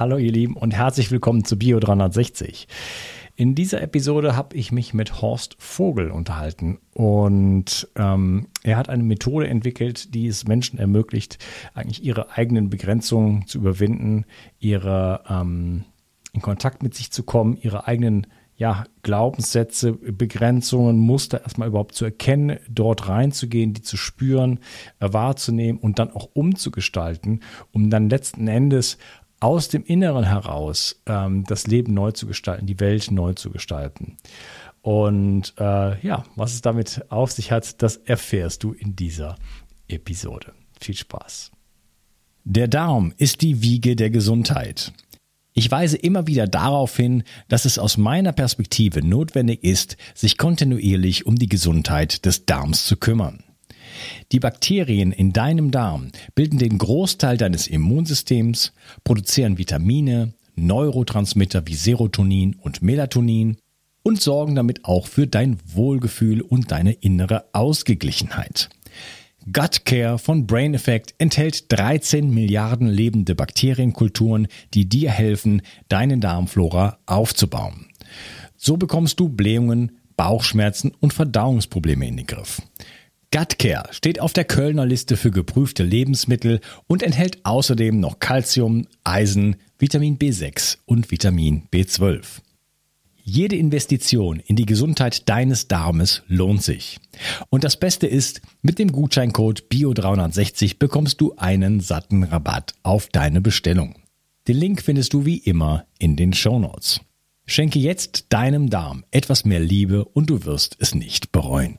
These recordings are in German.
Hallo ihr Lieben und herzlich willkommen zu Bio 360. In dieser Episode habe ich mich mit Horst Vogel unterhalten und ähm, er hat eine Methode entwickelt, die es Menschen ermöglicht, eigentlich ihre eigenen Begrenzungen zu überwinden, ihre ähm, in Kontakt mit sich zu kommen, ihre eigenen ja, Glaubenssätze, Begrenzungen, Muster erstmal überhaupt zu erkennen, dort reinzugehen, die zu spüren, äh, wahrzunehmen und dann auch umzugestalten, um dann letzten Endes aus dem Inneren heraus ähm, das Leben neu zu gestalten, die Welt neu zu gestalten. Und äh, ja, was es damit auf sich hat, das erfährst du in dieser Episode. Viel Spaß. Der Darm ist die Wiege der Gesundheit. Ich weise immer wieder darauf hin, dass es aus meiner Perspektive notwendig ist, sich kontinuierlich um die Gesundheit des Darms zu kümmern. Die Bakterien in deinem Darm bilden den Großteil deines Immunsystems, produzieren Vitamine, Neurotransmitter wie Serotonin und Melatonin und sorgen damit auch für dein Wohlgefühl und deine innere Ausgeglichenheit. Gut Care von Brain Effect enthält 13 Milliarden lebende Bakterienkulturen, die dir helfen, deine Darmflora aufzubauen. So bekommst du Blähungen, Bauchschmerzen und Verdauungsprobleme in den Griff. Gutcare steht auf der Kölner Liste für geprüfte Lebensmittel und enthält außerdem noch Calcium, Eisen, Vitamin B6 und Vitamin B12. Jede Investition in die Gesundheit deines Darmes lohnt sich. Und das Beste ist, mit dem Gutscheincode BIO360 bekommst du einen satten Rabatt auf deine Bestellung. Den Link findest du wie immer in den Show Notes. Schenke jetzt deinem Darm etwas mehr Liebe und du wirst es nicht bereuen.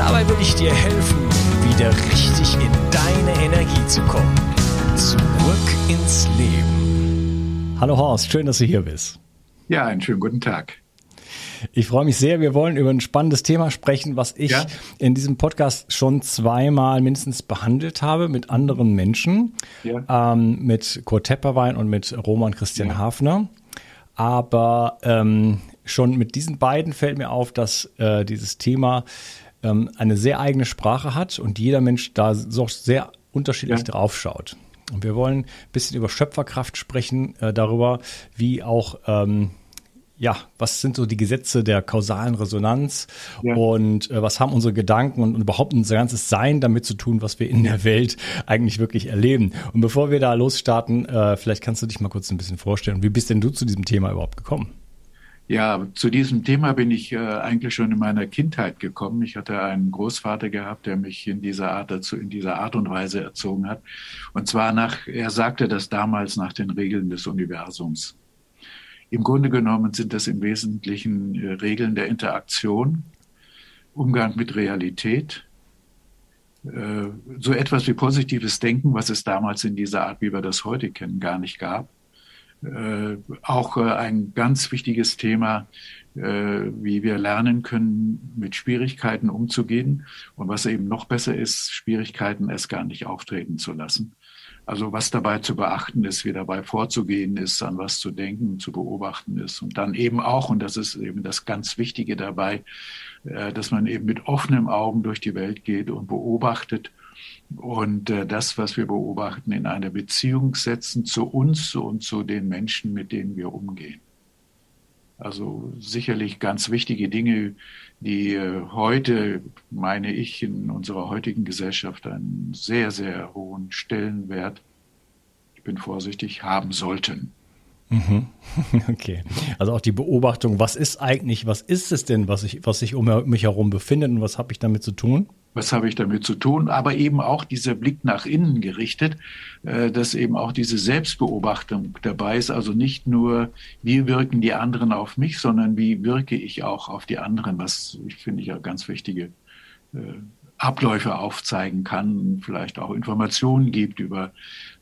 Dabei will ich dir helfen, wieder richtig in deine Energie zu kommen. Zurück ins Leben. Hallo Horst, schön, dass du hier bist. Ja, einen schönen guten Tag. Ich freue mich sehr. Wir wollen über ein spannendes Thema sprechen, was ich ja. in diesem Podcast schon zweimal mindestens behandelt habe mit anderen Menschen, ja. ähm, mit Kurt Tepperwein und mit Roman Christian ja. Hafner. Aber ähm, schon mit diesen beiden fällt mir auf, dass äh, dieses Thema ähm, eine sehr eigene Sprache hat und jeder Mensch da so sehr unterschiedlich drauf schaut. Und wir wollen ein bisschen über Schöpferkraft sprechen, äh, darüber, wie auch, ähm, ja, was sind so die Gesetze der kausalen Resonanz ja. und äh, was haben unsere Gedanken und, und, überhaupt unser ganzes Sein damit zu tun, was wir in der Welt eigentlich wirklich erleben. Und bevor wir da losstarten, äh, vielleicht kannst du dich mal kurz ein bisschen vorstellen. Wie bist denn du zu diesem Thema überhaupt gekommen? Ja, zu diesem Thema bin ich äh, eigentlich schon in meiner Kindheit gekommen. Ich hatte einen Großvater gehabt, der mich in dieser Art dazu, in dieser Art und Weise erzogen hat. Und zwar nach, er sagte das damals nach den Regeln des Universums. Im Grunde genommen sind das im Wesentlichen äh, Regeln der Interaktion, Umgang mit Realität, äh, so etwas wie positives Denken, was es damals in dieser Art, wie wir das heute kennen, gar nicht gab äh, auch äh, ein ganz wichtiges Thema, äh, wie wir lernen können, mit Schwierigkeiten umzugehen und was eben noch besser ist, Schwierigkeiten erst gar nicht auftreten zu lassen. Also was dabei zu beachten ist, wie dabei vorzugehen ist, an was zu denken, zu beobachten ist und dann eben auch, und das ist eben das ganz Wichtige dabei, dass man eben mit offenen Augen durch die Welt geht und beobachtet und äh, das, was wir beobachten, in eine Beziehung setzen zu uns und zu den Menschen, mit denen wir umgehen. Also sicherlich ganz wichtige Dinge, die äh, heute, meine ich, in unserer heutigen Gesellschaft einen sehr, sehr hohen Stellenwert, ich bin vorsichtig, haben sollten. Mhm. Okay. Also auch die Beobachtung, was ist eigentlich, was ist es denn, was ich, was sich um mich herum befindet und was habe ich damit zu tun? Was habe ich damit zu tun, aber eben auch dieser Blick nach innen gerichtet, äh, dass eben auch diese Selbstbeobachtung dabei ist, also nicht nur, wie wirken die anderen auf mich, sondern wie wirke ich auch auf die anderen, was ich finde ja ganz wichtige äh, Abläufe aufzeigen kann, vielleicht auch Informationen gibt über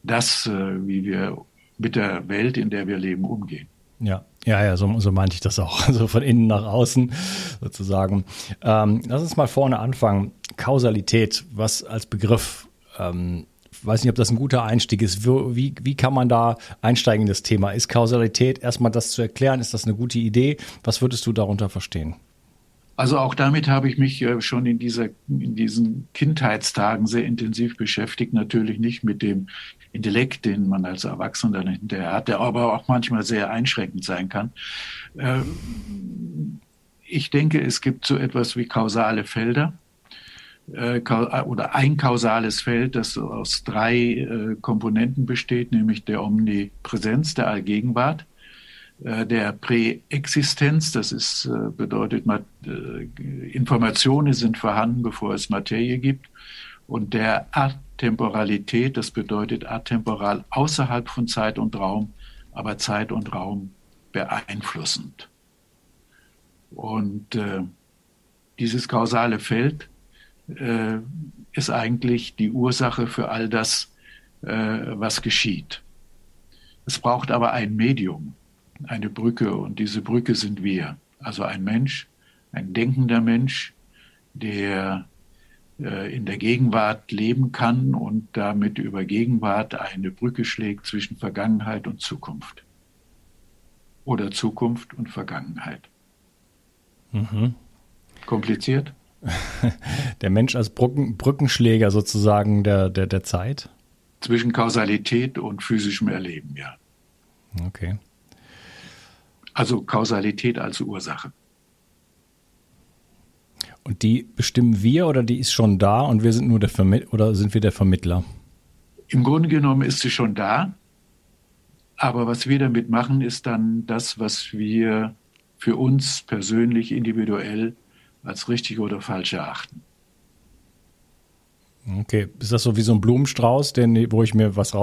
das, äh, wie wir mit der Welt, in der wir leben, umgehen. Ja, ja, ja, so, so meinte ich das auch. Also von innen nach außen sozusagen. Ähm, lass uns mal vorne anfangen. Kausalität, was als Begriff, ähm, weiß nicht, ob das ein guter Einstieg ist. Wie, wie kann man da einsteigen in das Thema? Ist Kausalität erstmal das zu erklären? Ist das eine gute Idee? Was würdest du darunter verstehen? Also auch damit habe ich mich äh, schon in, dieser, in diesen Kindheitstagen sehr intensiv beschäftigt. Natürlich nicht mit dem Intellekt, den man als Erwachsener hinterher hat, der aber auch manchmal sehr einschränkend sein kann. Ähm, ich denke, es gibt so etwas wie kausale Felder äh, oder ein kausales Feld, das aus drei äh, Komponenten besteht, nämlich der Omnipräsenz, der Allgegenwart, äh, der Präexistenz, das ist, bedeutet, Informationen sind vorhanden, bevor es Materie gibt, und der Atemporalität, das bedeutet atemporal außerhalb von Zeit und Raum, aber Zeit und Raum beeinflussend. Und äh, dieses kausale Feld äh, ist eigentlich die Ursache für all das, äh, was geschieht. Es braucht aber ein Medium, eine Brücke, und diese Brücke sind wir. Also ein Mensch, ein denkender Mensch, der in der Gegenwart leben kann und damit über Gegenwart eine Brücke schlägt zwischen Vergangenheit und Zukunft. Oder Zukunft und Vergangenheit. Mhm. Kompliziert? Der Mensch als Brücken, Brückenschläger sozusagen der, der, der Zeit? Zwischen Kausalität und physischem Erleben, ja. Okay. Also Kausalität als Ursache. Und die bestimmen wir oder die ist schon da und wir sind nur der Vermittler oder sind wir der Vermittler? Im Grunde genommen ist sie schon da. Aber was wir damit machen, ist dann das, was wir für uns persönlich, individuell als richtig oder falsch erachten. Okay, ist das so wie so ein Blumenstrauß, den, wo ich mir was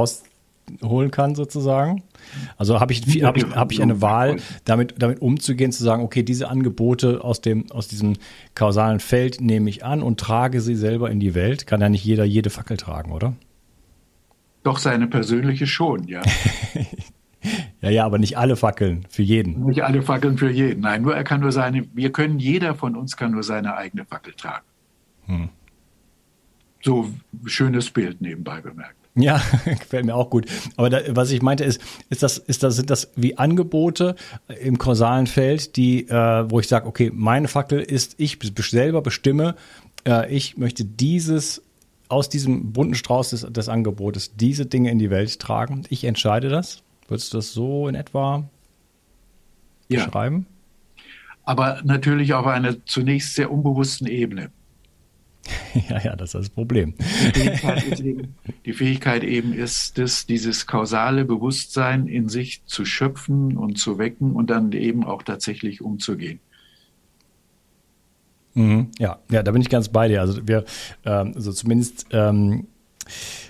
rausholen kann sozusagen? Also habe ich, hab ich, hab ich eine Wahl, damit, damit umzugehen, zu sagen, okay, diese Angebote aus, dem, aus diesem kausalen Feld nehme ich an und trage sie selber in die Welt. Kann ja nicht jeder jede Fackel tragen, oder? Doch seine persönliche schon, ja. Ja, ja, aber nicht alle Fackeln für jeden. Nicht alle Fackeln für jeden. Nein, nur er kann nur seine, wir können, jeder von uns kann nur seine eigene Fackel tragen. Hm. So schönes Bild nebenbei bemerkt. Ja, gefällt mir auch gut. Aber da, was ich meinte ist, ist das, ist das, sind das wie Angebote im kausalen Feld, die, äh, wo ich sage, okay, meine Fackel ist, ich selber bestimme, äh, ich möchte dieses aus diesem bunten Strauß des, des Angebotes diese Dinge in die Welt tragen. Ich entscheide das. Würdest du das so in etwa ja. beschreiben? Aber natürlich auf einer zunächst sehr unbewussten Ebene. ja, ja, das ist das Problem. Die Fähigkeit, eben, die Fähigkeit eben ist es, dieses kausale Bewusstsein in sich zu schöpfen und zu wecken und dann eben auch tatsächlich umzugehen. Mhm, ja, ja, da bin ich ganz bei dir. Also wir, ähm, also zumindest ähm,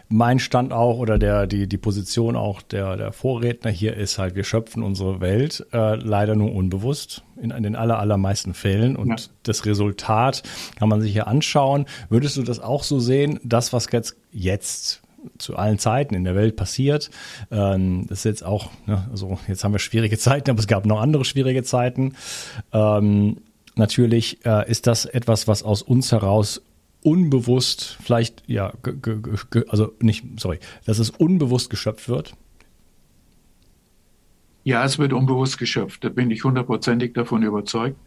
mein Stand auch oder der, die, die Position auch der, der Vorredner hier ist halt, wir schöpfen unsere Welt äh, leider nur unbewusst in, in den aller, allermeisten Fällen und ja. das Resultat kann man sich hier anschauen. Würdest du das auch so sehen, das, was jetzt, jetzt zu allen Zeiten in der Welt passiert. Ähm, das ist jetzt auch, ne, also jetzt haben wir schwierige Zeiten, aber es gab noch andere schwierige Zeiten. Ähm, natürlich äh, ist das etwas, was aus uns heraus unbewusst vielleicht, ja, also nicht, sorry, dass es unbewusst geschöpft wird? Ja, es wird unbewusst geschöpft. Da bin ich hundertprozentig davon überzeugt.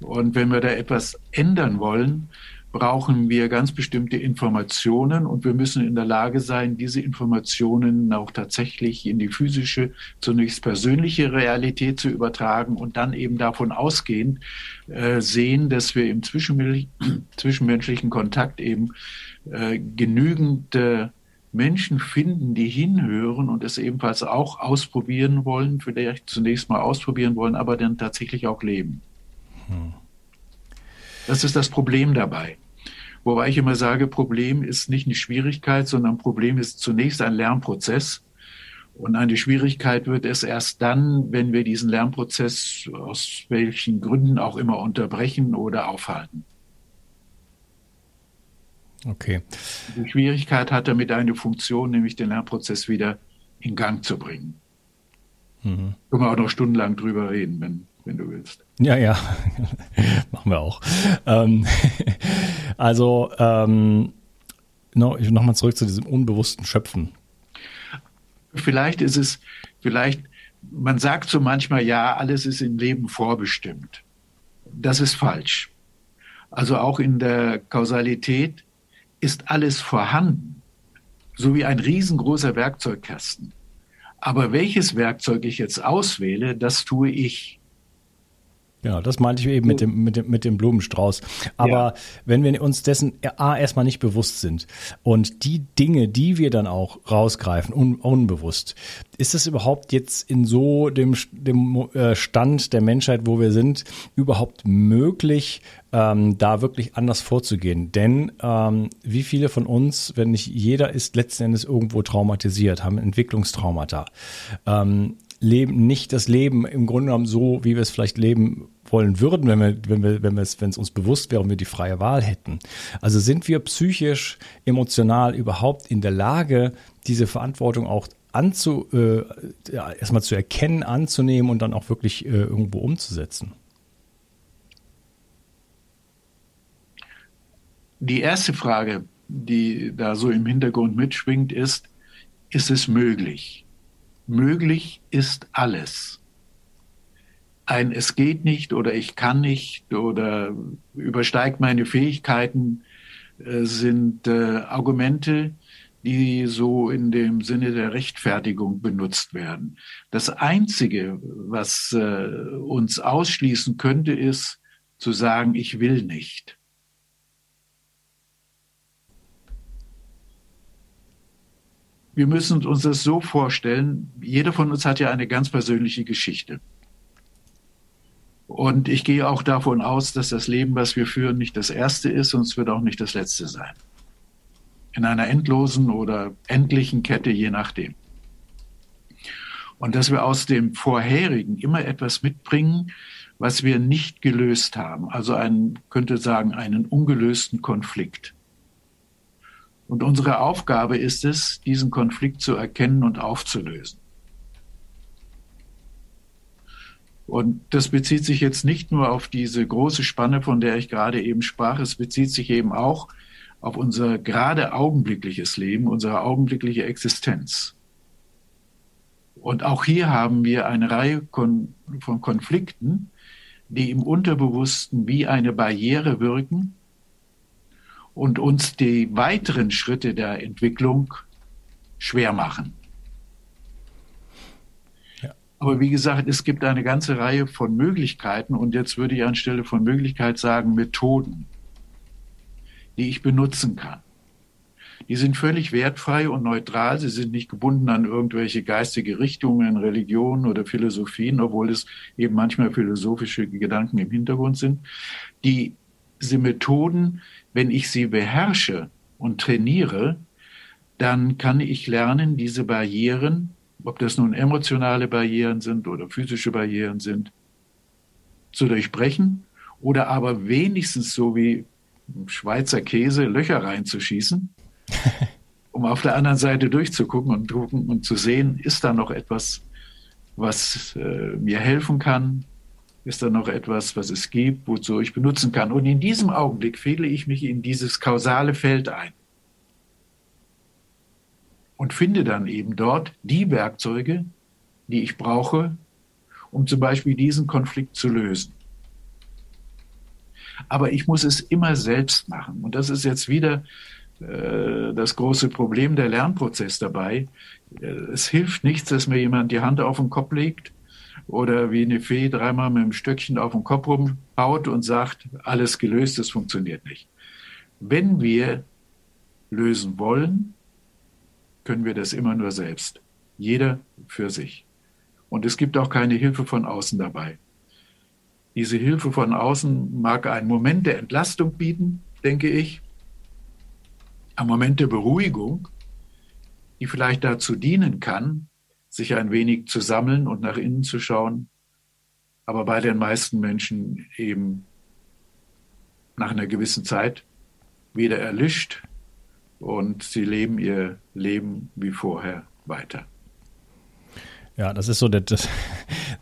Und wenn wir da etwas ändern wollen, brauchen wir ganz bestimmte Informationen und wir müssen in der Lage sein, diese Informationen auch tatsächlich in die physische, zunächst persönliche Realität zu übertragen und dann eben davon ausgehend äh, sehen, dass wir im zwischenmenschlichen Kontakt eben äh, genügend äh, Menschen finden, die hinhören und es ebenfalls auch ausprobieren wollen, vielleicht zunächst mal ausprobieren wollen, aber dann tatsächlich auch leben. Hm. Das ist das Problem dabei. Wobei ich immer sage, Problem ist nicht eine Schwierigkeit, sondern Problem ist zunächst ein Lernprozess. Und eine Schwierigkeit wird es erst dann, wenn wir diesen Lernprozess aus welchen Gründen auch immer unterbrechen oder aufhalten. Okay. Die Schwierigkeit hat damit eine Funktion, nämlich den Lernprozess wieder in Gang zu bringen. Mhm. Können wir auch noch stundenlang drüber reden, wenn, wenn du willst. Ja, ja, machen wir auch. Ähm, also ähm, no, nochmal zurück zu diesem unbewussten Schöpfen. Vielleicht ist es, vielleicht, man sagt so manchmal, ja, alles ist im Leben vorbestimmt. Das ist falsch. Also auch in der Kausalität ist alles vorhanden, so wie ein riesengroßer Werkzeugkasten. Aber welches Werkzeug ich jetzt auswähle, das tue ich. Genau, das meinte ich eben mit dem, mit dem, mit dem Blumenstrauß. Aber ja. wenn wir uns dessen A, erstmal nicht bewusst sind und die Dinge, die wir dann auch rausgreifen, un, unbewusst, ist es überhaupt jetzt in so dem, dem äh, Stand der Menschheit, wo wir sind, überhaupt möglich, ähm, da wirklich anders vorzugehen? Denn ähm, wie viele von uns, wenn nicht jeder ist letzten Endes irgendwo traumatisiert, haben Entwicklungstraumata. Ähm, leben nicht das Leben im Grunde genommen so, wie wir es vielleicht leben wollen würden, wenn wir, wenn wir, wenn wir es, wenn es uns bewusst wäre und wir die freie Wahl hätten. Also sind wir psychisch, emotional überhaupt in der Lage, diese Verantwortung auch anzu, äh, ja, erstmal zu erkennen, anzunehmen und dann auch wirklich äh, irgendwo umzusetzen? Die erste Frage, die da so im Hintergrund mitschwingt, ist, ist es möglich? Möglich ist alles ein Es geht nicht oder ich kann nicht oder übersteigt meine Fähigkeiten äh, sind äh, Argumente, die so in dem Sinne der Rechtfertigung benutzt werden. Das Einzige, was äh, uns ausschließen könnte, ist zu sagen, ich will nicht. Wir müssen uns das so vorstellen, jeder von uns hat ja eine ganz persönliche Geschichte. Und ich gehe auch davon aus, dass das Leben, was wir führen, nicht das erste ist und es wird auch nicht das letzte sein. In einer endlosen oder endlichen Kette, je nachdem. Und dass wir aus dem vorherigen immer etwas mitbringen, was wir nicht gelöst haben. Also einen, könnte sagen, einen ungelösten Konflikt. Und unsere Aufgabe ist es, diesen Konflikt zu erkennen und aufzulösen. Und das bezieht sich jetzt nicht nur auf diese große Spanne, von der ich gerade eben sprach, es bezieht sich eben auch auf unser gerade augenblickliches Leben, unsere augenblickliche Existenz. Und auch hier haben wir eine Reihe von Konflikten, die im Unterbewussten wie eine Barriere wirken und uns die weiteren Schritte der Entwicklung schwer machen. Aber wie gesagt, es gibt eine ganze Reihe von Möglichkeiten und jetzt würde ich anstelle von Möglichkeit sagen Methoden, die ich benutzen kann. Die sind völlig wertfrei und neutral. Sie sind nicht gebunden an irgendwelche geistige Richtungen, Religionen oder Philosophien, obwohl es eben manchmal philosophische Gedanken im Hintergrund sind. Die, diese Methoden, wenn ich sie beherrsche und trainiere, dann kann ich lernen, diese Barrieren ob das nun emotionale Barrieren sind oder physische Barrieren sind, zu durchbrechen oder aber wenigstens so wie Schweizer Käse Löcher reinzuschießen, um auf der anderen Seite durchzugucken und, gucken und zu sehen, ist da noch etwas, was äh, mir helfen kann? Ist da noch etwas, was es gibt, wozu ich benutzen kann? Und in diesem Augenblick fehle ich mich in dieses kausale Feld ein und finde dann eben dort die Werkzeuge, die ich brauche, um zum Beispiel diesen Konflikt zu lösen. Aber ich muss es immer selbst machen. Und das ist jetzt wieder äh, das große Problem der Lernprozess dabei. Äh, es hilft nichts, dass mir jemand die Hand auf den Kopf legt oder wie eine Fee dreimal mit dem Stöckchen auf den Kopf rumhaut und sagt, alles gelöst, das funktioniert nicht. Wenn wir lösen wollen, können wir das immer nur selbst. Jeder für sich. Und es gibt auch keine Hilfe von außen dabei. Diese Hilfe von außen mag einen Moment der Entlastung bieten, denke ich, ein Moment der Beruhigung, die vielleicht dazu dienen kann, sich ein wenig zu sammeln und nach innen zu schauen, aber bei den meisten Menschen eben nach einer gewissen Zeit wieder erlischt und sie leben ihr Leben wie vorher weiter. Ja, das ist so das, das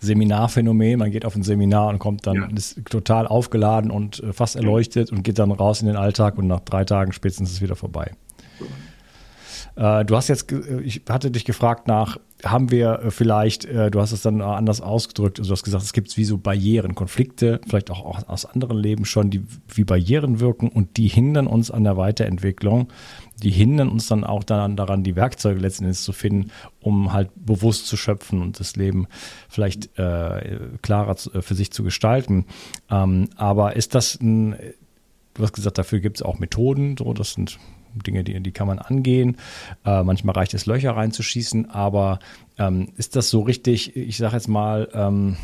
Seminarphänomen. Man geht auf ein Seminar und kommt dann, ja. ist total aufgeladen und äh, fast erleuchtet und geht dann raus in den Alltag und nach drei Tagen spätestens ist es wieder vorbei. Äh, du hast jetzt, äh, ich hatte dich gefragt nach, haben wir vielleicht, du hast es dann anders ausgedrückt, also du hast gesagt, es gibt wie so Barrieren, Konflikte, vielleicht auch aus anderen Leben schon, die wie Barrieren wirken und die hindern uns an der Weiterentwicklung die hindern uns dann auch dann daran, die Werkzeuge letzten Endes zu finden, um halt bewusst zu schöpfen und das Leben vielleicht äh, klarer äh, für sich zu gestalten. Ähm, aber ist das ein, du hast gesagt, dafür gibt es auch Methoden, so das sind Dinge, die, die kann man angehen. Äh, manchmal reicht es, Löcher reinzuschießen, aber ähm, ist das so richtig, ich sage jetzt mal, ähm,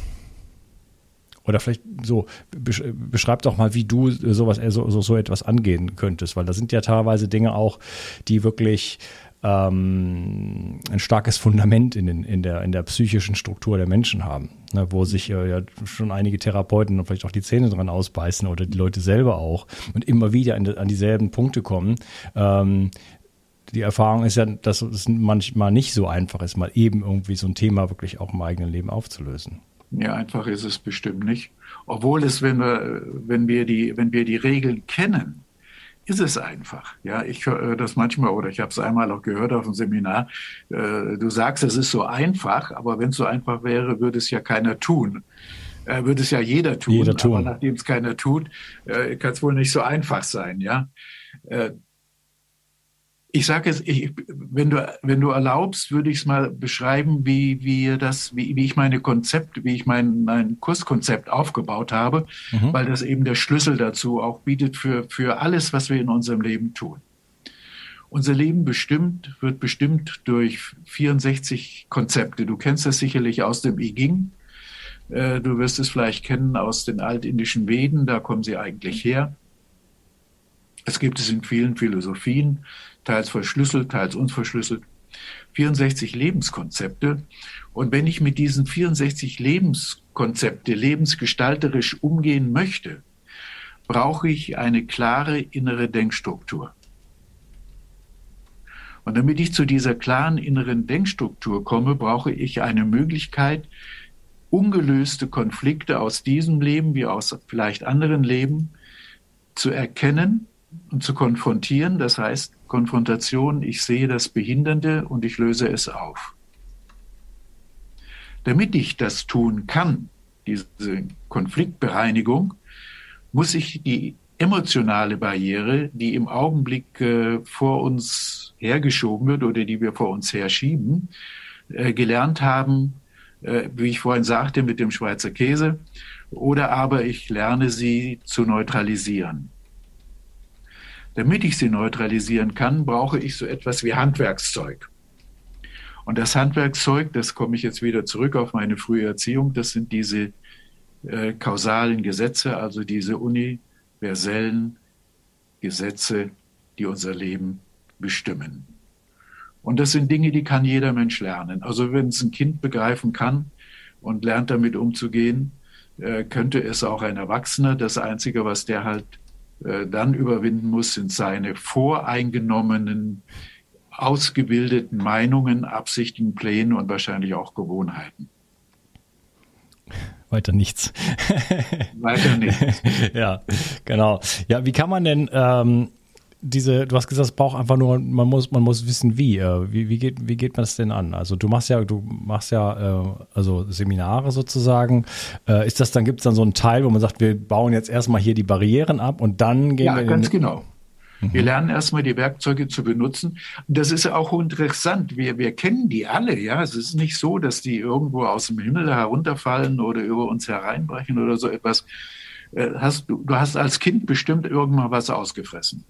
oder vielleicht so, beschreib doch mal, wie du sowas, äh, so, so, so etwas angehen könntest, weil da sind ja teilweise Dinge auch, die wirklich ähm, ein starkes Fundament in, den, in, der, in der psychischen Struktur der Menschen haben, ne, wo sich äh, ja schon einige Therapeuten und vielleicht auch die Zähne dran ausbeißen oder die Leute selber auch und immer wieder an, an dieselben Punkte kommen. Ähm, die Erfahrung ist ja, dass es manchmal nicht so einfach ist, mal eben irgendwie so ein Thema wirklich auch im eigenen Leben aufzulösen. Ja, einfach ist es bestimmt nicht. Obwohl es, wenn wir, wenn wir die, wenn wir die Regeln kennen, ist es einfach. Ja, ich höre das manchmal oder ich habe es einmal auch gehört auf dem Seminar. Äh, du sagst, es ist so einfach, aber wenn es so einfach wäre, würde es ja keiner tun. Äh, würde es ja jeder tun. Jeder tun. Aber nachdem es keiner tut, äh, kann es wohl nicht so einfach sein. Ja, ich sage es, ich, wenn du wenn du erlaubst, würde ich es mal beschreiben, wie wie das wie, wie ich meine Konzept, wie ich mein mein Kurskonzept aufgebaut habe, mhm. weil das eben der Schlüssel dazu auch bietet für für alles, was wir in unserem Leben tun. Unser Leben bestimmt wird bestimmt durch 64 Konzepte. Du kennst das sicherlich aus dem I Ging. Äh, du wirst es vielleicht kennen aus den altindischen Veden, da kommen sie eigentlich her. Es gibt es in vielen Philosophien teils verschlüsselt, teils unverschlüsselt. 64 Lebenskonzepte. Und wenn ich mit diesen 64 Lebenskonzepte lebensgestalterisch umgehen möchte, brauche ich eine klare innere Denkstruktur. Und damit ich zu dieser klaren inneren Denkstruktur komme, brauche ich eine Möglichkeit, ungelöste Konflikte aus diesem Leben wie aus vielleicht anderen Leben zu erkennen und zu konfrontieren. Das heißt, Konfrontation, ich sehe das Behindernde und ich löse es auf. Damit ich das tun kann, diese Konfliktbereinigung, muss ich die emotionale Barriere, die im Augenblick äh, vor uns hergeschoben wird oder die wir vor uns herschieben, äh, gelernt haben, äh, wie ich vorhin sagte, mit dem Schweizer Käse, oder aber ich lerne sie zu neutralisieren. Damit ich sie neutralisieren kann, brauche ich so etwas wie Handwerkszeug. Und das Handwerkszeug, das komme ich jetzt wieder zurück auf meine frühe Erziehung, das sind diese äh, kausalen Gesetze, also diese universellen Gesetze, die unser Leben bestimmen. Und das sind Dinge, die kann jeder Mensch lernen. Also wenn es ein Kind begreifen kann und lernt damit umzugehen, äh, könnte es auch ein Erwachsener. Das Einzige, was der halt dann überwinden muss, sind seine voreingenommenen, ausgebildeten Meinungen, Absichten, Pläne und wahrscheinlich auch Gewohnheiten. Weiter nichts. Weiter nichts. ja, genau. Ja, wie kann man denn ähm, diese, du hast gesagt, es braucht einfach nur, man muss, man muss wissen, wie. Äh, wie, wie, geht, wie geht man das denn an? Also du machst ja, du machst ja äh, also Seminare sozusagen. Äh, ist das dann, gibt es dann so einen Teil, wo man sagt, wir bauen jetzt erstmal hier die Barrieren ab und dann gehen ja, wir. Ja, ganz genau. Mhm. Wir lernen erstmal die Werkzeuge zu benutzen. Das ist auch interessant. Wir, wir kennen die alle, ja. Es ist nicht so, dass die irgendwo aus dem Himmel herunterfallen oder über uns hereinbrechen oder so etwas. Hast, du, du hast als Kind bestimmt irgendwann was ausgefressen.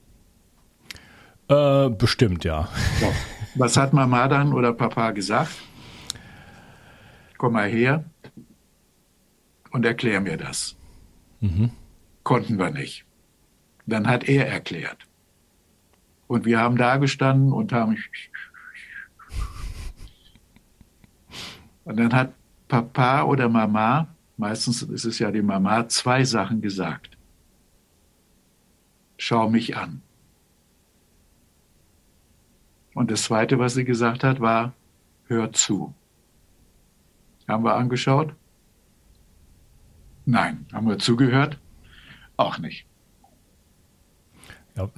Äh, bestimmt, ja. ja. Was hat Mama dann oder Papa gesagt? Komm mal her und erklär mir das. Mhm. Konnten wir nicht. Dann hat er erklärt. Und wir haben da gestanden und haben. Und dann hat Papa oder Mama, meistens ist es ja die Mama, zwei Sachen gesagt. Schau mich an. Und das Zweite, was sie gesagt hat, war, hör zu. Haben wir angeschaut? Nein. Haben wir zugehört? Auch nicht. Ja,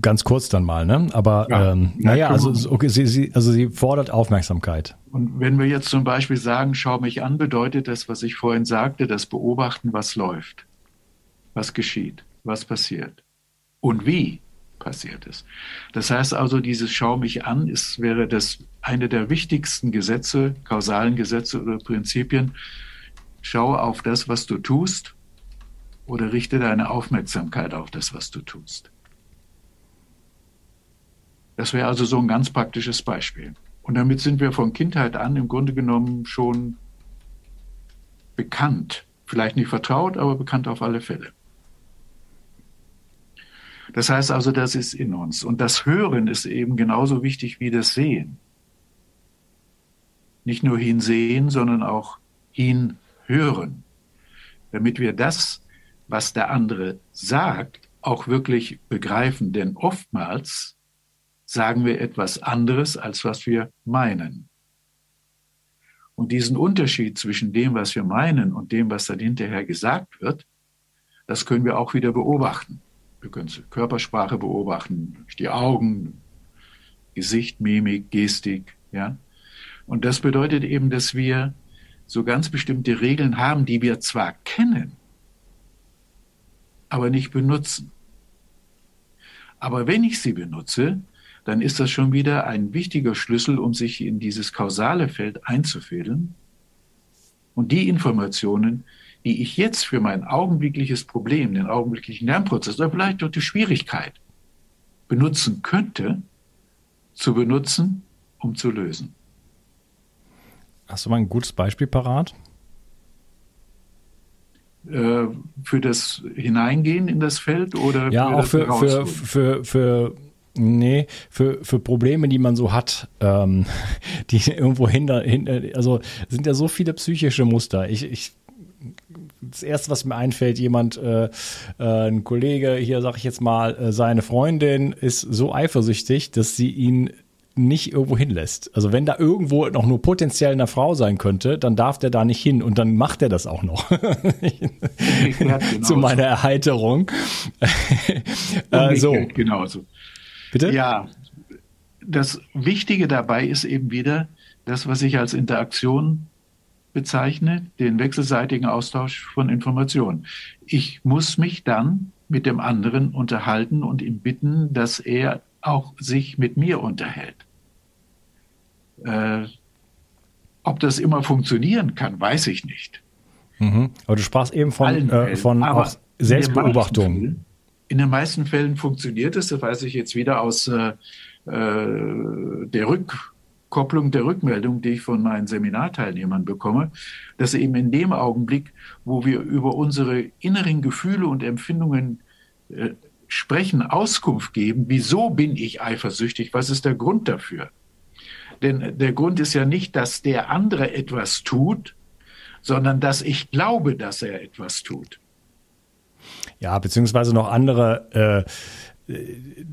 ganz kurz dann mal, ne? Aber ja, ähm, naja, also okay, sie, sie, also sie fordert Aufmerksamkeit. Und wenn wir jetzt zum Beispiel sagen, schau mich an, bedeutet das, was ich vorhin sagte, das Beobachten, was läuft, was geschieht, was passiert und wie passiert es. Das heißt also, dieses Schau mich an ist, wäre das eine der wichtigsten Gesetze, kausalen Gesetze oder Prinzipien. Schau auf das, was du tust oder richte deine Aufmerksamkeit auf das, was du tust. Das wäre also so ein ganz praktisches Beispiel. Und damit sind wir von Kindheit an im Grunde genommen schon bekannt. Vielleicht nicht vertraut, aber bekannt auf alle Fälle. Das heißt also, das ist in uns. Und das Hören ist eben genauso wichtig wie das Sehen. Nicht nur hinsehen, sondern auch hinhören. Damit wir das, was der andere sagt, auch wirklich begreifen. Denn oftmals sagen wir etwas anderes, als was wir meinen. Und diesen Unterschied zwischen dem, was wir meinen und dem, was dann hinterher gesagt wird, das können wir auch wieder beobachten. Wir können Körpersprache beobachten, die Augen, Gesicht, Mimik, Gestik, ja. Und das bedeutet eben, dass wir so ganz bestimmte Regeln haben, die wir zwar kennen, aber nicht benutzen. Aber wenn ich sie benutze, dann ist das schon wieder ein wichtiger Schlüssel, um sich in dieses kausale Feld einzufädeln. Und die Informationen, die ich jetzt für mein augenblickliches Problem, den augenblicklichen Lernprozess oder vielleicht auch die Schwierigkeit benutzen könnte, zu benutzen, um zu lösen. Hast du mal ein gutes Beispiel parat? Äh, für das Hineingehen in das Feld oder ja, für auch für, für, für, für Nee, für, für Probleme, die man so hat, ähm, die irgendwo hinter, hinter, also sind ja so viele psychische Muster. Ich, ich das erste, was mir einfällt, jemand, äh, äh, ein Kollege, hier sage ich jetzt mal, äh, seine Freundin ist so eifersüchtig, dass sie ihn nicht irgendwo hinlässt. Also wenn da irgendwo noch nur potenziell eine Frau sein könnte, dann darf der da nicht hin und dann macht er das auch noch. Zu meiner Erheiterung. äh, so. Genauso. Bitte? Ja, das Wichtige dabei ist eben wieder das, was ich als Interaktion bezeichne, den wechselseitigen Austausch von Informationen. Ich muss mich dann mit dem anderen unterhalten und ihm bitten, dass er auch sich mit mir unterhält. Äh, ob das immer funktionieren kann, weiß ich nicht. Mhm. Aber du sprachst eben von, äh, von Selbstbeobachtung in den meisten Fällen funktioniert es, das weiß ich jetzt wieder aus äh, äh, der Rückkopplung der Rückmeldung, die ich von meinen Seminarteilnehmern bekomme, dass eben in dem Augenblick, wo wir über unsere inneren Gefühle und Empfindungen äh, sprechen, Auskunft geben, wieso bin ich eifersüchtig, was ist der Grund dafür? Denn der Grund ist ja nicht, dass der andere etwas tut, sondern dass ich glaube, dass er etwas tut. Ja, beziehungsweise noch andere äh,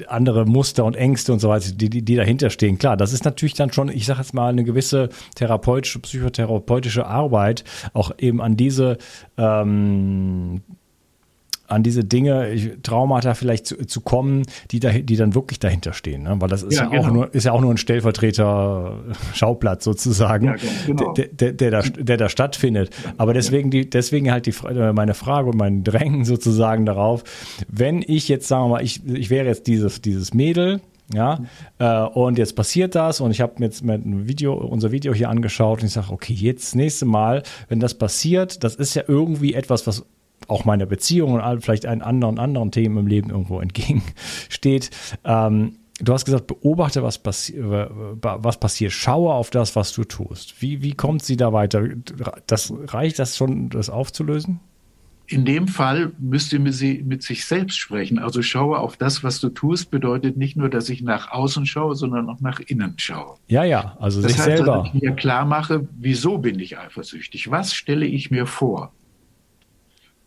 andere Muster und Ängste und so weiter, die, die, die dahinter stehen. Klar, das ist natürlich dann schon, ich sage jetzt mal, eine gewisse therapeutische, psychotherapeutische Arbeit, auch eben an diese ähm, an diese Dinge, Traumata vielleicht zu, zu kommen, die, da, die dann wirklich dahinter stehen. Ne? Weil das ist ja, ja genau. auch nur, ist ja auch nur ein Stellvertreter-Schauplatz sozusagen, ja, genau. der, der, der, da, der da stattfindet. Aber deswegen, die, deswegen halt die, meine Frage und mein Drängen sozusagen darauf, wenn ich jetzt, sagen wir mal, ich, ich wäre jetzt dieses, dieses Mädel, ja, äh, und jetzt passiert das und ich habe mir jetzt ein Video, unser Video hier angeschaut und ich sage, okay, jetzt nächste Mal, wenn das passiert, das ist ja irgendwie etwas, was auch meiner Beziehung und vielleicht einen anderen anderen Themen im Leben irgendwo entgegensteht. Ähm, du hast gesagt, beobachte, was, passi was passiert. Schaue auf das, was du tust. Wie, wie kommt sie da weiter? Das, reicht das schon, das aufzulösen? In dem Fall müsste sie mit sich selbst sprechen. Also schaue auf das, was du tust, bedeutet nicht nur, dass ich nach außen schaue, sondern auch nach innen schaue. Ja, ja, also das sich heißt, selber. Dass ich mir klar mache, wieso bin ich eifersüchtig? Was stelle ich mir vor?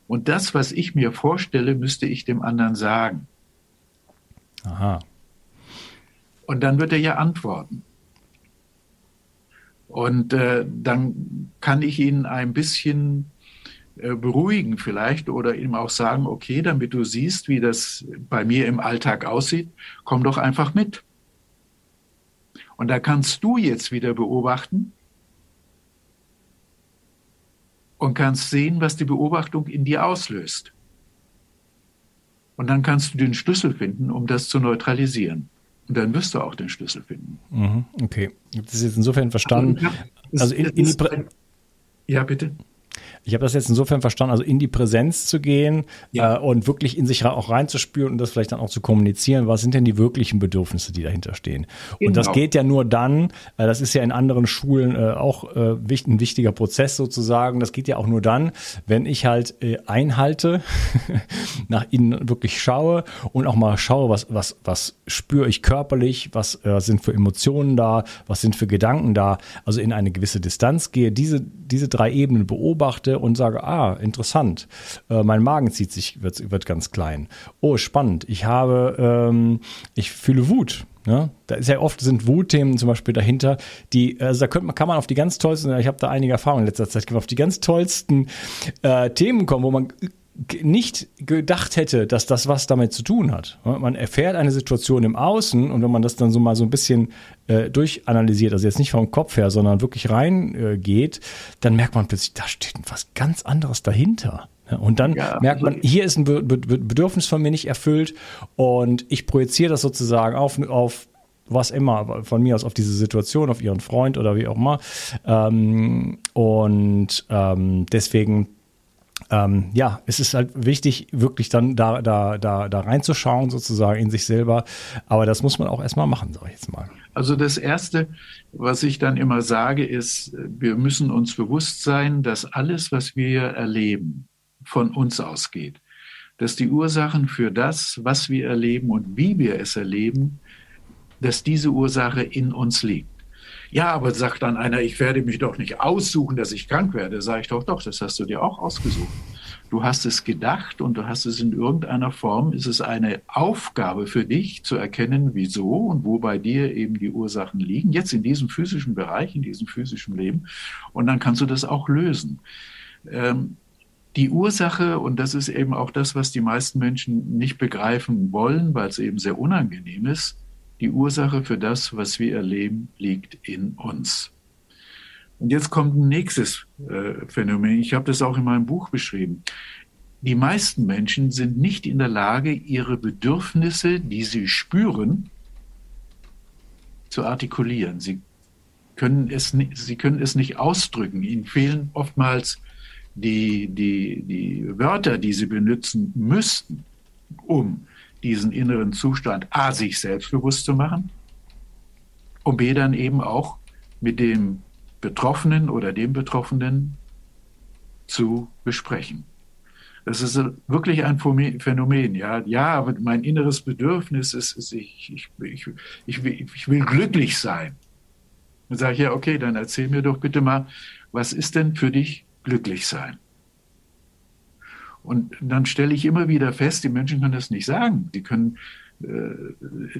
Und das, was ich mir vorstelle, müsste ich dem anderen sagen. Aha. Und dann wird er ja antworten. Und äh, dann kann ich ihn ein bisschen äh, beruhigen vielleicht oder ihm auch sagen, okay, damit du siehst, wie das bei mir im Alltag aussieht, komm doch einfach mit. Und da kannst du jetzt wieder beobachten und kannst sehen, was die Beobachtung in dir auslöst. Und dann kannst du den Schlüssel finden, um das zu neutralisieren. Und dann wirst du auch den Schlüssel finden. Mhm, okay, das ist jetzt insofern verstanden. Also, also in, in die ja, bitte. Ich habe das jetzt insofern verstanden, also in die Präsenz zu gehen ja. äh, und wirklich in sich auch reinzuspüren und das vielleicht dann auch zu kommunizieren. Was sind denn die wirklichen Bedürfnisse, die dahinter stehen? Genau. Und das genau. geht ja nur dann, äh, das ist ja in anderen Schulen äh, auch äh, ein wichtiger Prozess sozusagen. Das geht ja auch nur dann, wenn ich halt äh, einhalte, nach innen wirklich schaue und auch mal schaue, was, was, was spüre ich körperlich, was äh, sind für Emotionen da, was sind für Gedanken da. Also in eine gewisse Distanz gehe, diese, diese drei Ebenen beobachte und sage, ah, interessant, äh, mein Magen zieht sich, wird, wird ganz klein. Oh, spannend, ich habe, ähm, ich fühle Wut. Ja, da ist ja oft sind Wutthemen zum Beispiel dahinter, die, also da könnte man, kann man auf die ganz tollsten, ich habe da einige Erfahrungen in letzter Zeit gemacht, auf die ganz tollsten äh, Themen kommen, wo man nicht gedacht hätte, dass das was damit zu tun hat. Man erfährt eine Situation im Außen und wenn man das dann so mal so ein bisschen äh, durchanalysiert, also jetzt nicht vom Kopf her, sondern wirklich reingeht, äh, dann merkt man plötzlich, da steht was ganz anderes dahinter. Und dann ja, merkt man, hier ist ein Be Be Bedürfnis von mir nicht erfüllt und ich projiziere das sozusagen auf, auf was immer, von mir aus auf diese Situation, auf ihren Freund oder wie auch immer. Ähm, und ähm, deswegen ähm, ja, es ist halt wichtig, wirklich dann da, da, da, da reinzuschauen, sozusagen in sich selber. Aber das muss man auch erstmal machen, sage ich jetzt mal. Also das Erste, was ich dann immer sage, ist, wir müssen uns bewusst sein, dass alles, was wir erleben, von uns ausgeht. Dass die Ursachen für das, was wir erleben und wie wir es erleben, dass diese Ursache in uns liegt. Ja, aber sagt dann einer, ich werde mich doch nicht aussuchen, dass ich krank werde. Sage ich doch, doch, das hast du dir auch ausgesucht. Du hast es gedacht und du hast es in irgendeiner Form, ist es eine Aufgabe für dich zu erkennen, wieso und wo bei dir eben die Ursachen liegen, jetzt in diesem physischen Bereich, in diesem physischen Leben. Und dann kannst du das auch lösen. Ähm, die Ursache, und das ist eben auch das, was die meisten Menschen nicht begreifen wollen, weil es eben sehr unangenehm ist, die Ursache für das, was wir erleben, liegt in uns. Und jetzt kommt ein nächstes äh, Phänomen. Ich habe das auch in meinem Buch beschrieben. Die meisten Menschen sind nicht in der Lage, ihre Bedürfnisse, die sie spüren, zu artikulieren. Sie können es nicht, sie können es nicht ausdrücken. Ihnen fehlen oftmals die, die, die Wörter, die sie benutzen müssten, um diesen inneren Zustand A, sich selbst bewusst zu machen und B, dann eben auch mit dem Betroffenen oder dem Betroffenen zu besprechen. Das ist wirklich ein Phänomen. Ja, ja mein inneres Bedürfnis ist, ist ich, ich, ich, ich, will, ich will glücklich sein. Dann sage ich, ja, okay, dann erzähl mir doch bitte mal, was ist denn für dich glücklich sein? Und dann stelle ich immer wieder fest, die Menschen können das nicht sagen. Die können äh,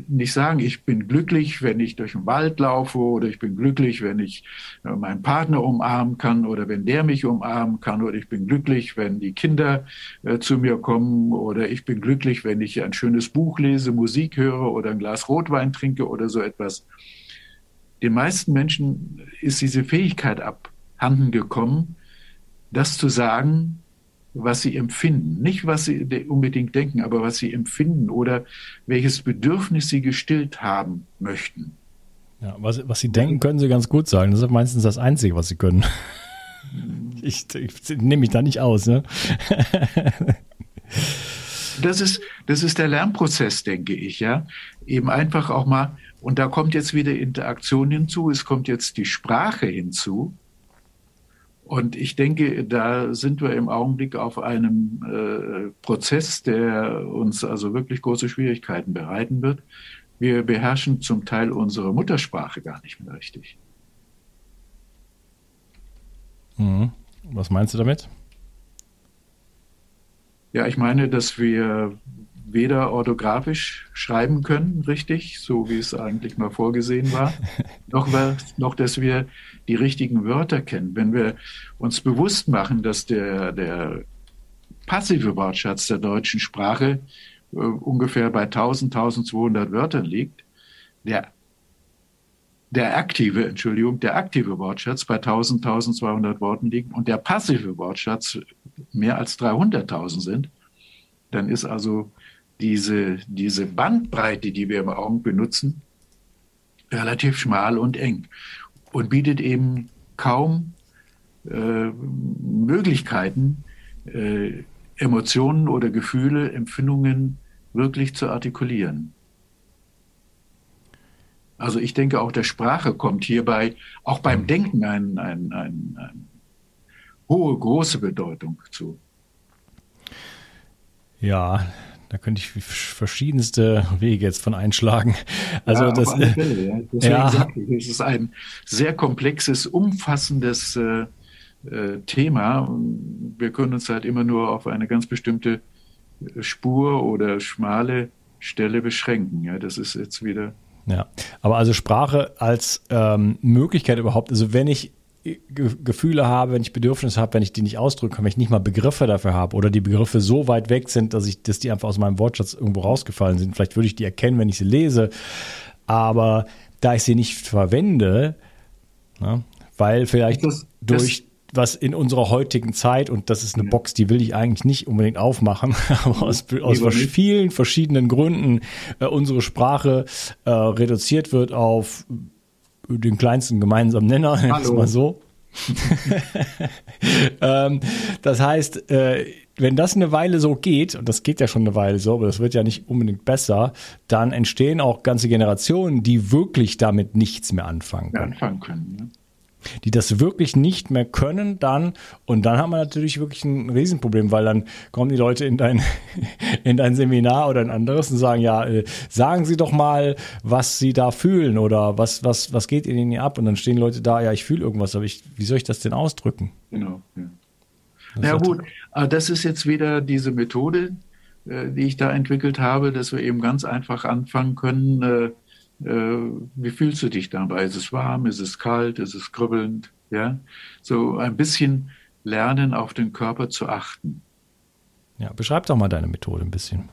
nicht sagen, ich bin glücklich, wenn ich durch den Wald laufe oder ich bin glücklich, wenn ich äh, meinen Partner umarmen kann oder wenn der mich umarmen kann oder ich bin glücklich, wenn die Kinder äh, zu mir kommen oder ich bin glücklich, wenn ich ein schönes Buch lese, Musik höre oder ein Glas Rotwein trinke oder so etwas. Den meisten Menschen ist diese Fähigkeit abhanden gekommen, das zu sagen, was sie empfinden. Nicht, was sie unbedingt denken, aber was sie empfinden oder welches Bedürfnis sie gestillt haben möchten. Ja, was, was sie denken, können sie ganz gut sagen. Das ist meistens das Einzige, was sie können. Ich, ich nehme mich da nicht aus. Ne? Das ist, das ist der Lernprozess, denke ich, ja. Eben einfach auch mal, und da kommt jetzt wieder Interaktion hinzu, es kommt jetzt die Sprache hinzu. Und ich denke, da sind wir im Augenblick auf einem äh, Prozess, der uns also wirklich große Schwierigkeiten bereiten wird. Wir beherrschen zum Teil unsere Muttersprache gar nicht mehr richtig. Mhm. Was meinst du damit? Ja, ich meine, dass wir weder orthografisch schreiben können, richtig, so wie es eigentlich mal vorgesehen war, noch, noch, dass wir die richtigen Wörter kennen. Wenn wir uns bewusst machen, dass der, der passive Wortschatz der deutschen Sprache äh, ungefähr bei 1000, 1200 Wörtern liegt, der der aktive, Entschuldigung, der aktive Wortschatz bei 1000, 1200 Worten liegt und der passive Wortschatz mehr als 300.000 sind, dann ist also diese, diese Bandbreite, die wir im Augen benutzen, relativ schmal und eng und bietet eben kaum äh, Möglichkeiten, äh, Emotionen oder Gefühle, Empfindungen wirklich zu artikulieren. Also ich denke, auch der Sprache kommt hierbei, auch beim Denken, eine ein, ein, ein hohe, große Bedeutung zu. Ja, da könnte ich verschiedenste Wege jetzt von einschlagen. Also ja, das, Fälle, ja. Ja. ich, es ist ein sehr komplexes, umfassendes äh, äh, Thema. Wir können uns halt immer nur auf eine ganz bestimmte Spur oder schmale Stelle beschränken. Ja, das ist jetzt wieder. Ja, aber also Sprache als ähm, Möglichkeit überhaupt, also wenn ich Gefühle habe, wenn ich Bedürfnisse habe, wenn ich die nicht ausdrücken kann, wenn ich nicht mal Begriffe dafür habe oder die Begriffe so weit weg sind, dass ich, dass die einfach aus meinem Wortschatz irgendwo rausgefallen sind. Vielleicht würde ich die erkennen, wenn ich sie lese, aber da ich sie nicht verwende, na, weil vielleicht das, durch was in unserer heutigen Zeit, und das ist eine ja. Box, die will ich eigentlich nicht unbedingt aufmachen, aber aus, aus vielen verschiedenen Gründen äh, unsere Sprache äh, reduziert wird auf den kleinsten gemeinsamen Nenner, Hallo. mal so. ähm, das heißt, äh, wenn das eine Weile so geht, und das geht ja schon eine Weile so, aber das wird ja nicht unbedingt besser, dann entstehen auch ganze Generationen, die wirklich damit nichts mehr anfangen können. Anfangen können ne? Die das wirklich nicht mehr können dann und dann haben wir natürlich wirklich ein Riesenproblem, weil dann kommen die Leute in dein, in dein Seminar oder ein anderes und sagen, ja, äh, sagen Sie doch mal, was Sie da fühlen oder was, was, was geht Ihnen ab und dann stehen Leute da, ja, ich fühle irgendwas, aber ich, wie soll ich das denn ausdrücken? Genau. Ja, ja gut, das ist jetzt wieder diese Methode, äh, die ich da entwickelt habe, dass wir eben ganz einfach anfangen können, äh, äh, wie fühlst du dich dabei? Ist es warm? Ist es kalt? Ist es kribbelnd? Ja, so ein bisschen lernen, auf den Körper zu achten. Ja, beschreib doch mal deine Methode ein bisschen.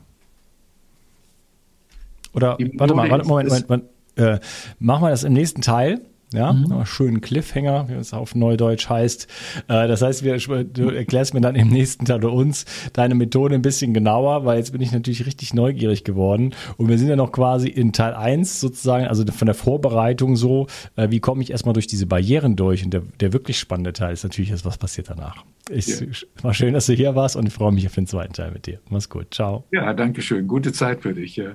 Oder warte mal, warte, Moment, Moment, Moment äh, machen wir das im nächsten Teil. Ja, mhm. schönen Cliffhanger, wie es auf Neudeutsch heißt. Äh, das heißt, wir, du erklärst mir dann im nächsten Teil oder uns deine Methode ein bisschen genauer, weil jetzt bin ich natürlich richtig neugierig geworden. Und wir sind ja noch quasi in Teil 1 sozusagen, also von der Vorbereitung so, äh, wie komme ich erstmal durch diese Barrieren durch? Und der, der wirklich spannende Teil ist natürlich jetzt, was passiert danach. Ich, ja. War schön, dass du hier warst und ich freue mich auf den zweiten Teil mit dir. Mach's gut. Ciao. Ja, danke schön. Gute Zeit für dich. Ja.